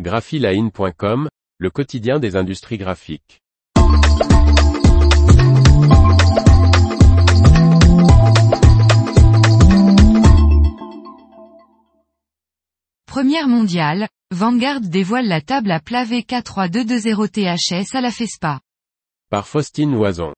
graphiline.com, le quotidien des industries graphiques. Première mondiale, Vanguard dévoile la table à plat VK3220THS à la FESPA. Par Faustine Loison.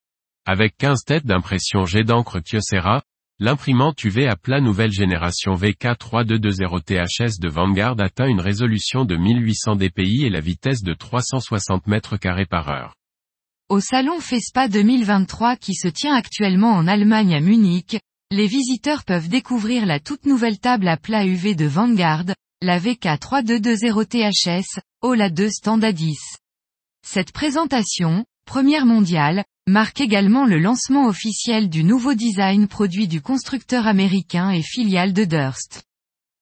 Avec 15 têtes d'impression jet d'encre Kyocera, l'imprimante UV à plat nouvelle génération VK3220THS de Vanguard atteint une résolution de 1800 dpi et la vitesse de 360 mètres carrés par heure. Au salon FESPA 2023 qui se tient actuellement en Allemagne à Munich, les visiteurs peuvent découvrir la toute nouvelle table à plat UV de Vanguard, la VK3220THS, OLA 2 stand à 10. Cette présentation, première mondiale, marque également le lancement officiel du nouveau design produit du constructeur américain et filiale de Durst.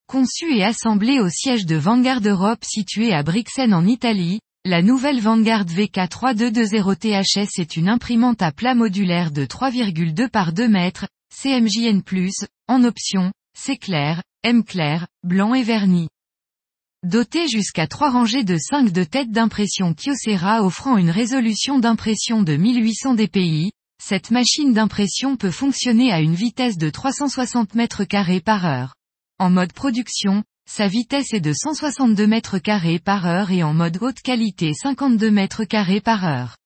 Conçu et assemblé au siège de Vanguard Europe situé à Brixen en Italie, la nouvelle Vanguard VK3220THS est une imprimante à plat modulaire de 3,2 par 2 mètres, CMJN+, en option, C clair, M clair, blanc et verni. Dotée jusqu'à trois rangées de 5 de têtes d'impression Kyocera offrant une résolution d'impression de 1800 dpi, cette machine d'impression peut fonctionner à une vitesse de 360 mètres carrés par heure. En mode production, sa vitesse est de 162 mètres carrés par heure et en mode haute qualité 52 mètres carrés par heure.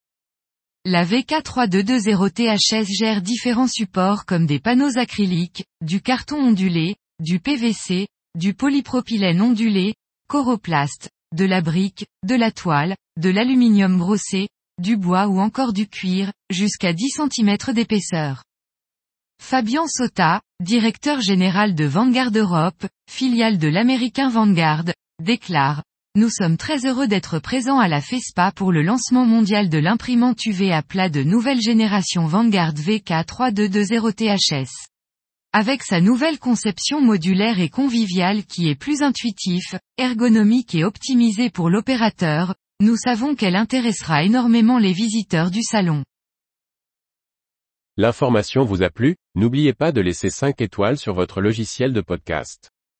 La VK3220THS gère différents supports comme des panneaux acryliques, du carton ondulé, du PVC, du polypropylène ondulé, coroplaste, de la brique, de la toile, de l'aluminium brossé, du bois ou encore du cuir, jusqu'à 10 cm d'épaisseur. Fabian Sota, directeur général de Vanguard Europe, filiale de l'américain Vanguard, déclare Nous sommes très heureux d'être présents à la FESPA pour le lancement mondial de l'imprimante UV à plat de nouvelle génération Vanguard VK3220THS. Avec sa nouvelle conception modulaire et conviviale qui est plus intuitif, ergonomique et optimisée pour l'opérateur, nous savons qu'elle intéressera énormément les visiteurs du salon. L'information vous a plu, n'oubliez pas de laisser 5 étoiles sur votre logiciel de podcast.